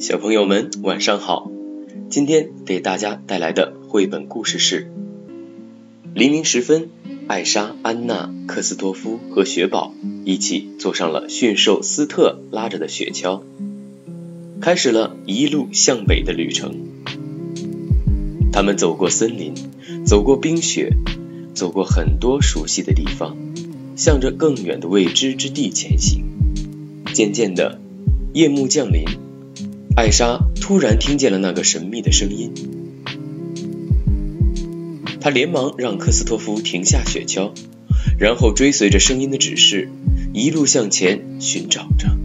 小朋友们晚上好，今天给大家带来的绘本故事是：黎明时分，艾莎、安娜、克斯托夫和雪宝一起坐上了驯兽斯特拉着的雪橇，开始了一路向北的旅程。他们走过森林，走过冰雪，走过很多熟悉的地方，向着更远的未知之地前行。渐渐的，夜幕降临，艾莎突然听见了那个神秘的声音。她连忙让科斯托夫停下雪橇，然后追随着声音的指示，一路向前寻找着。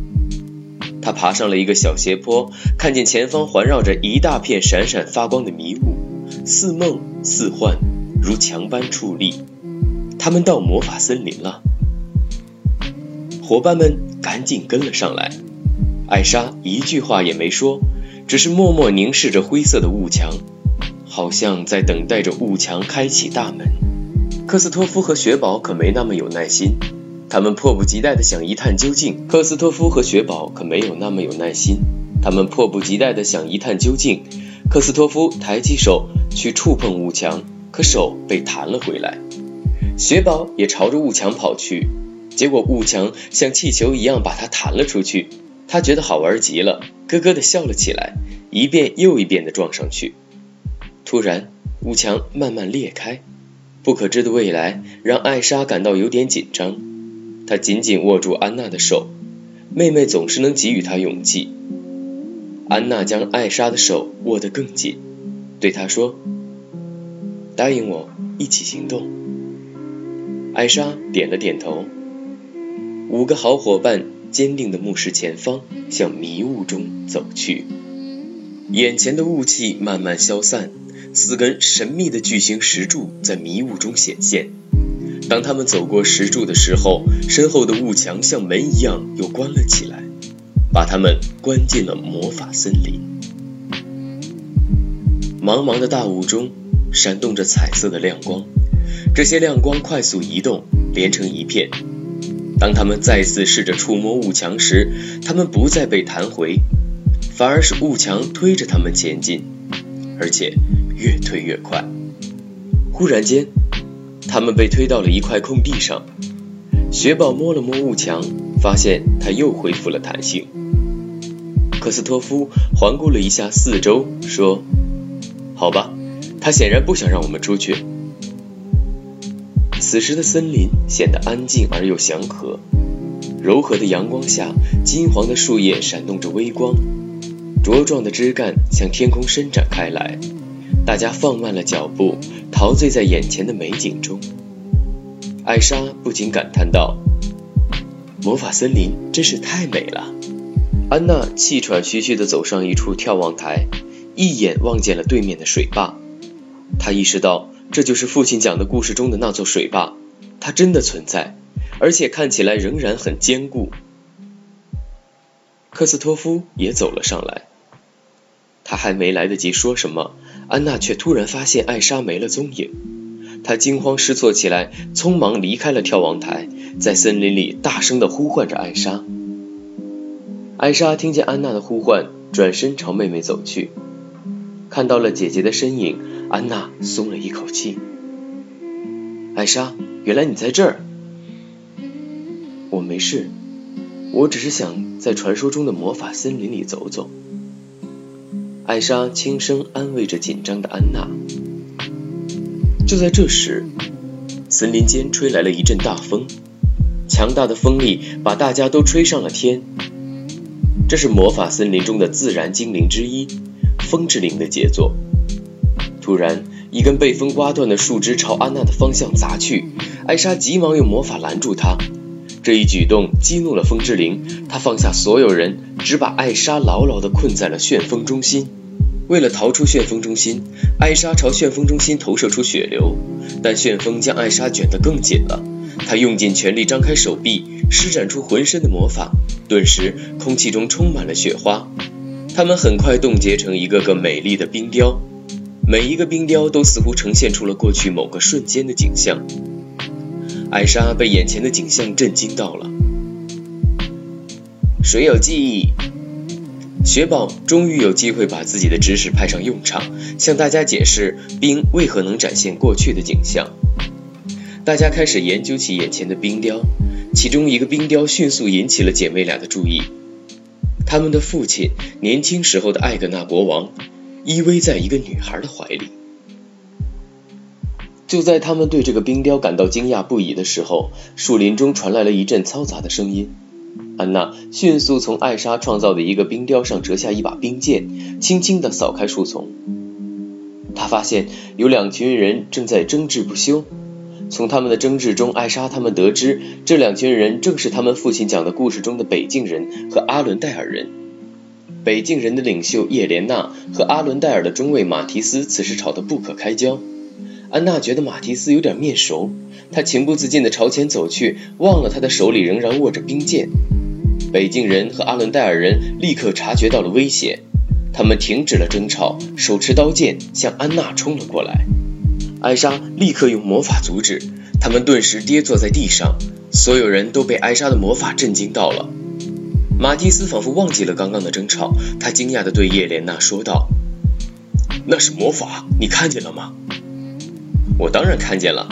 他爬上了一个小斜坡，看见前方环绕着一大片闪闪发光的迷雾，似梦似幻，如墙般矗立。他们到魔法森林了。伙伴们赶紧跟了上来，艾莎一句话也没说，只是默默凝视着灰色的雾墙，好像在等待着雾墙开启大门。科斯托夫和雪宝可没那么有耐心，他们迫不及待地想一探究竟。科斯托夫和雪宝可没有那么有耐心，他们迫不及待地想一探究竟。科斯托夫抬起手去触碰雾墙，可手被弹了回来。雪宝也朝着雾墙跑去。结果雾墙像气球一样把它弹了出去，他觉得好玩极了，咯咯的笑了起来，一遍又一遍的撞上去。突然，屋墙慢慢裂开，不可知的未来让艾莎感到有点紧张。她紧紧握住安娜的手，妹妹总是能给予她勇气。安娜将艾莎的手握得更紧，对她说：“答应我，一起行动。”艾莎点了点头。五个好伙伴坚定地目视前方，向迷雾中走去。眼前的雾气慢慢消散，四根神秘的巨型石柱在迷雾中显现。当他们走过石柱的时候，身后的雾墙像门一样又关了起来，把他们关进了魔法森林。茫茫的大雾中闪动着彩色的亮光，这些亮光快速移动，连成一片。当他们再次试着触摸雾墙时，他们不再被弹回，反而是雾墙推着他们前进，而且越推越快。忽然间，他们被推到了一块空地上。雪宝摸了摸雾墙，发现它又恢复了弹性。科斯托夫环顾了一下四周，说：“好吧，他显然不想让我们出去。”此时的森林显得安静而又祥和，柔和的阳光下，金黄的树叶闪动着微光，茁壮的枝干向天空伸展开来。大家放慢了脚步，陶醉在眼前的美景中。艾莎不禁感叹道：“魔法森林真是太美了。”安娜气喘吁吁地走上一处眺望台，一眼望见了对面的水坝，她意识到。这就是父亲讲的故事中的那座水坝，它真的存在，而且看起来仍然很坚固。科斯托夫也走了上来，他还没来得及说什么，安娜却突然发现艾莎没了踪影，她惊慌失措起来，匆忙离开了眺望台，在森林里大声地呼唤着艾莎。艾莎听见安娜的呼唤，转身朝妹妹走去，看到了姐姐的身影。安娜松了一口气。艾莎，原来你在这儿。我没事，我只是想在传说中的魔法森林里走走。艾莎轻声安慰着紧张的安娜。就在这时，森林间吹来了一阵大风，强大的风力把大家都吹上了天。这是魔法森林中的自然精灵之一——风之灵的杰作。突然，一根被风刮断的树枝朝安娜的方向砸去，艾莎急忙用魔法拦住它。这一举动激怒了风之灵，他放下所有人，只把艾莎牢牢地困在了旋风中心。为了逃出旋风中心，艾莎朝旋风中心投射出血流，但旋风将艾莎卷得更紧了。她用尽全力张开手臂，施展出浑身的魔法，顿时空气中充满了雪花，它们很快冻结成一个个美丽的冰雕。每一个冰雕都似乎呈现出了过去某个瞬间的景象。艾莎被眼前的景象震惊到了。谁有记忆？雪宝终于有机会把自己的知识派上用场，向大家解释冰为何能展现过去的景象。大家开始研究起眼前的冰雕，其中一个冰雕迅速引起了姐妹俩的注意。他们的父亲年轻时候的艾格纳国王依偎在一个女孩的怀里。就在他们对这个冰雕感到惊讶不已的时候，树林中传来了一阵嘈杂的声音。安娜迅速从艾莎创造的一个冰雕上折下一把冰剑，轻轻地扫开树丛。她发现有两群人正在争执不休。从他们的争执中，艾莎他们得知，这两群人正是他们父亲讲的故事中的北境人和阿伦戴尔人。北境人的领袖叶莲娜和阿伦戴尔的中尉马提斯此时吵得不可开交。安娜觉得马提斯有点面熟，她情不自禁地朝前走去，忘了他的手里仍然握着冰剑。北境人和阿伦戴尔人立刻察觉到了威胁，他们停止了争吵，手持刀剑向安娜冲了过来。艾莎立刻用魔法阻止，他们顿时跌坐在地上。所有人都被艾莎的魔法震惊到了。马蒂斯仿佛忘记了刚刚的争吵，他惊讶地对叶莲娜说道：“那是魔法，你看见了吗？”“我当然看见了。”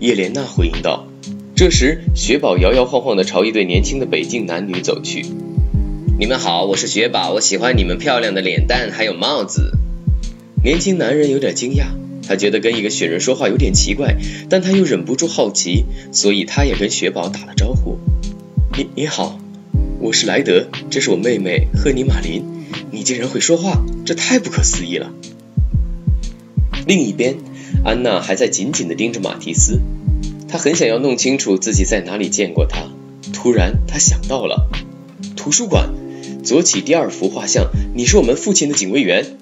叶莲娜回应道。这时，雪宝摇摇晃晃地朝一对年轻的北境男女走去。“你们好，我是雪宝，我喜欢你们漂亮的脸蛋还有帽子。”年轻男人有点惊讶。他觉得跟一个雪人说话有点奇怪，但他又忍不住好奇，所以他也跟雪宝打了招呼：“你你好，我是莱德，这是我妹妹赫尼玛琳。你竟然会说话，这太不可思议了。”另一边，安娜还在紧紧地盯着马蒂斯，她很想要弄清楚自己在哪里见过他。突然，她想到了图书馆，左起第二幅画像，你是我们父亲的警卫员。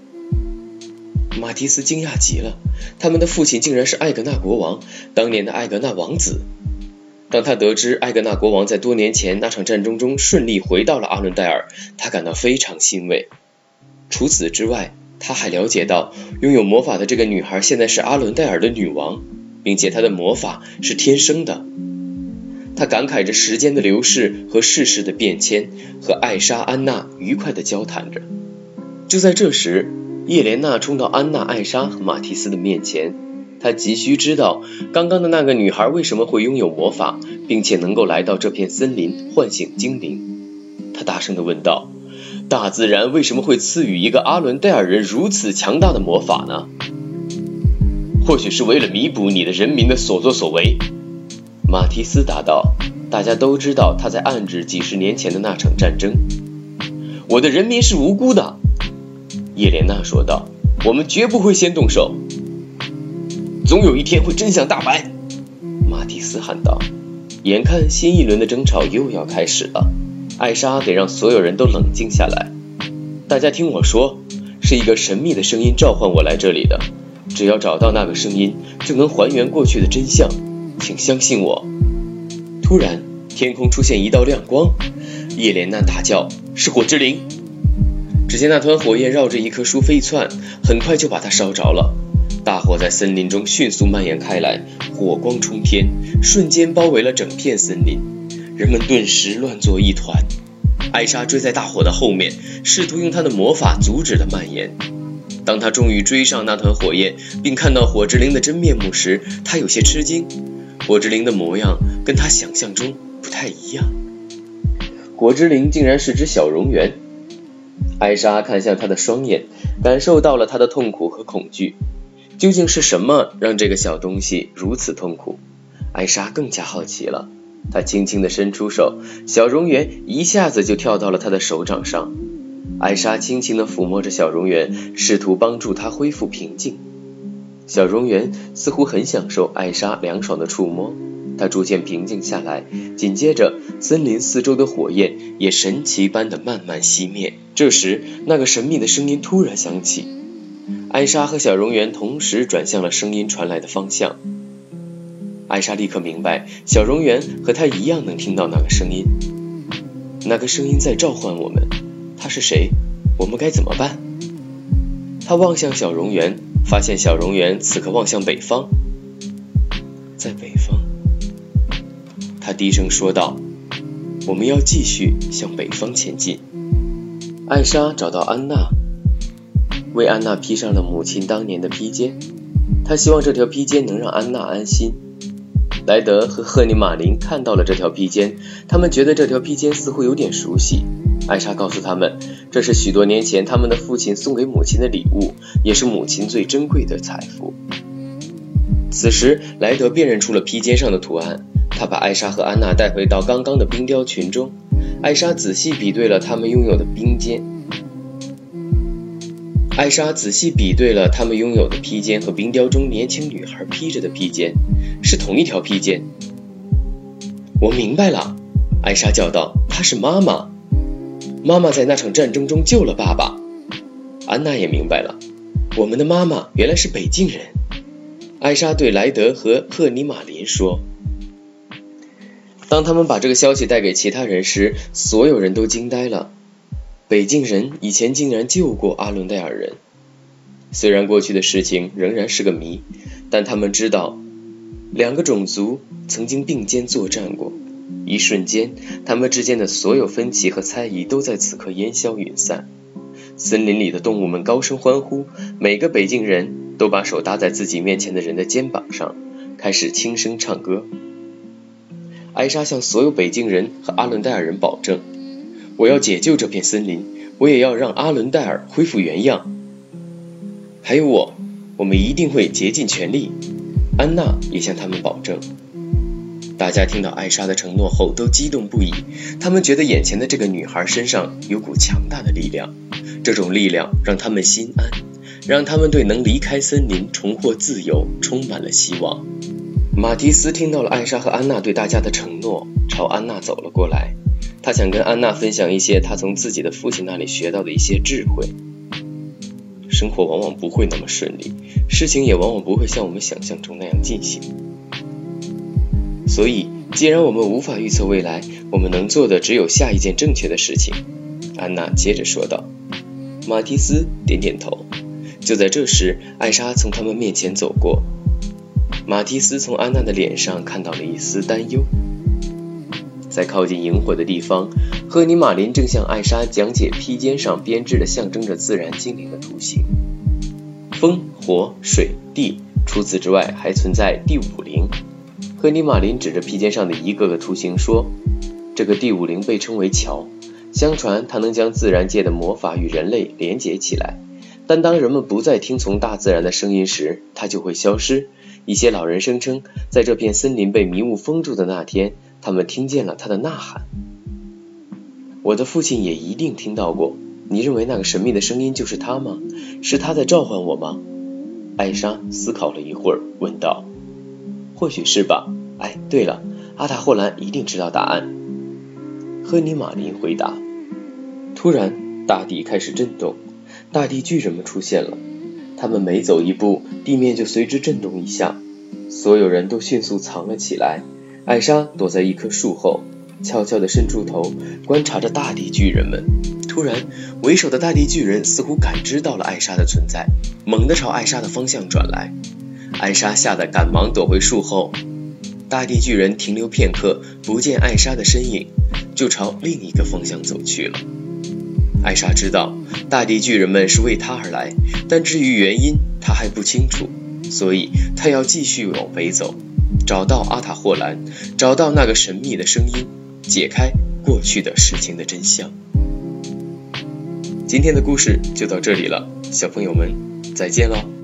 马蒂斯惊讶极了，他们的父亲竟然是艾格纳国王，当年的艾格纳王子。当他得知艾格纳国王在多年前那场战争中顺利回到了阿伦戴尔，他感到非常欣慰。除此之外，他还了解到拥有魔法的这个女孩现在是阿伦戴尔的女王，并且她的魔法是天生的。他感慨着时间的流逝和世事的变迁，和艾莎、安娜愉快地交谈着。就在这时，叶莲娜冲到安娜、艾莎和马蒂斯的面前，她急需知道刚刚的那个女孩为什么会拥有魔法，并且能够来到这片森林唤醒精灵。她大声地问道：“大自然为什么会赐予一个阿伦戴尔人如此强大的魔法呢？”或许是为了弥补你的人民的所作所为，马蒂斯答道。大家都知道他在暗指几十年前的那场战争。我的人民是无辜的。叶莲娜说道：“我们绝不会先动手，总有一天会真相大白。”马蒂斯喊道。眼看新一轮的争吵又要开始了，艾莎得让所有人都冷静下来。大家听我说，是一个神秘的声音召唤我来这里的。只要找到那个声音，就能还原过去的真相。请相信我。突然，天空出现一道亮光，叶莲娜大叫：“是火之灵！”只见那团火焰绕着一棵树飞窜，很快就把它烧着了。大火在森林中迅速蔓延开来，火光冲天，瞬间包围了整片森林。人们顿时乱作一团。艾莎追在大火的后面，试图用她的魔法阻止它蔓延。当她终于追上那团火焰，并看到火之灵的真面目时，她有些吃惊。火之灵的模样跟她想象中不太一样。火之灵竟然是只小蝾螈。艾莎看向他的双眼，感受到了他的痛苦和恐惧。究竟是什么让这个小东西如此痛苦？艾莎更加好奇了。她轻轻地伸出手，小蝾螈一下子就跳到了她的手掌上。艾莎轻轻地抚摸着小蝾螈，试图帮助它恢复平静。小蝾螈似乎很享受艾莎凉爽的触摸。他逐渐平静下来，紧接着，森林四周的火焰也神奇般的慢慢熄灭。这时，那个神秘的声音突然响起，艾莎和小蝾螈同时转向了声音传来的方向。艾莎立刻明白，小蝾螈和她一样能听到那个声音。那个声音在召唤我们，他是谁？我们该怎么办？他望向小蝾螈，发现小蝾螈此刻望向北方，在北。低声说道：“我们要继续向北方前进。”艾莎找到安娜，为安娜披上了母亲当年的披肩。她希望这条披肩能让安娜安心。莱德和赫尼玛琳看到了这条披肩，他们觉得这条披肩似乎有点熟悉。艾莎告诉他们，这是许多年前他们的父亲送给母亲的礼物，也是母亲最珍贵的财富。此时，莱德辨认出了披肩上的图案，他把艾莎和安娜带回到刚刚的冰雕群中。艾莎仔细比对了他们拥有的冰肩，艾莎仔细比对了他们拥有的披肩和冰雕中年轻女孩披着的披肩，是同一条披肩。我明白了，艾莎叫道：“她是妈妈，妈妈在那场战争中救了爸爸。”安娜也明白了，我们的妈妈原来是北境人。艾莎对莱德和赫尼玛林说。当他们把这个消息带给其他人时，所有人都惊呆了。北境人以前竟然救过阿伦戴尔人。虽然过去的事情仍然是个谜，但他们知道，两个种族曾经并肩作战过。一瞬间，他们之间的所有分歧和猜疑都在此刻烟消云散。森林里的动物们高声欢呼，每个北境人都把手搭在自己面前的人的肩膀上，开始轻声唱歌。艾莎向所有北京人和阿伦戴尔人保证：“我要解救这片森林，我也要让阿伦戴尔恢复原样。还有我，我们一定会竭尽全力。”安娜也向他们保证。大家听到艾莎的承诺后都激动不已，他们觉得眼前的这个女孩身上有股强大的力量，这种力量让他们心安，让他们对能离开森林、重获自由充满了希望。马蒂斯听到了艾莎和安娜对大家的承诺，朝安娜走了过来。他想跟安娜分享一些他从自己的父亲那里学到的一些智慧。生活往往不会那么顺利，事情也往往不会像我们想象中那样进行。所以，既然我们无法预测未来，我们能做的只有下一件正确的事情。安娜接着说道。马蒂斯点点头。就在这时，艾莎从他们面前走过。马蒂斯从安娜的脸上看到了一丝担忧。在靠近萤火的地方，赫尼玛林正向艾莎讲解披肩上编织的象征着自然精灵的图形。风、火、水、地，除此之外还存在第五灵。赫尼玛林指着披肩上的一个个图形说：“这个第五灵被称为桥，相传它能将自然界的魔法与人类连结起来。但当人们不再听从大自然的声音时，它就会消失。”一些老人声称，在这片森林被迷雾封住的那天，他们听见了他的呐喊。我的父亲也一定听到过。你认为那个神秘的声音就是他吗？是他在召唤我吗？艾莎思考了一会儿，问道：“或许是吧。”哎，对了，阿塔霍兰一定知道答案。赫尼玛林回答。突然，大地开始震动，大地巨人们出现了。他们每走一步，地面就随之震动一下。所有人都迅速藏了起来。艾莎躲在一棵树后，悄悄地伸出头，观察着大地巨人们。突然，为首的大地巨人似乎感知到了艾莎的存在，猛地朝艾莎的方向转来。艾莎吓得赶忙躲回树后。大地巨人停留片刻，不见艾莎的身影，就朝另一个方向走去了。艾莎知道大地巨人们是为她而来，但至于原因，她还不清楚，所以她要继续往北走，找到阿塔霍兰，找到那个神秘的声音，解开过去的事情的真相。今天的故事就到这里了，小朋友们再见喽。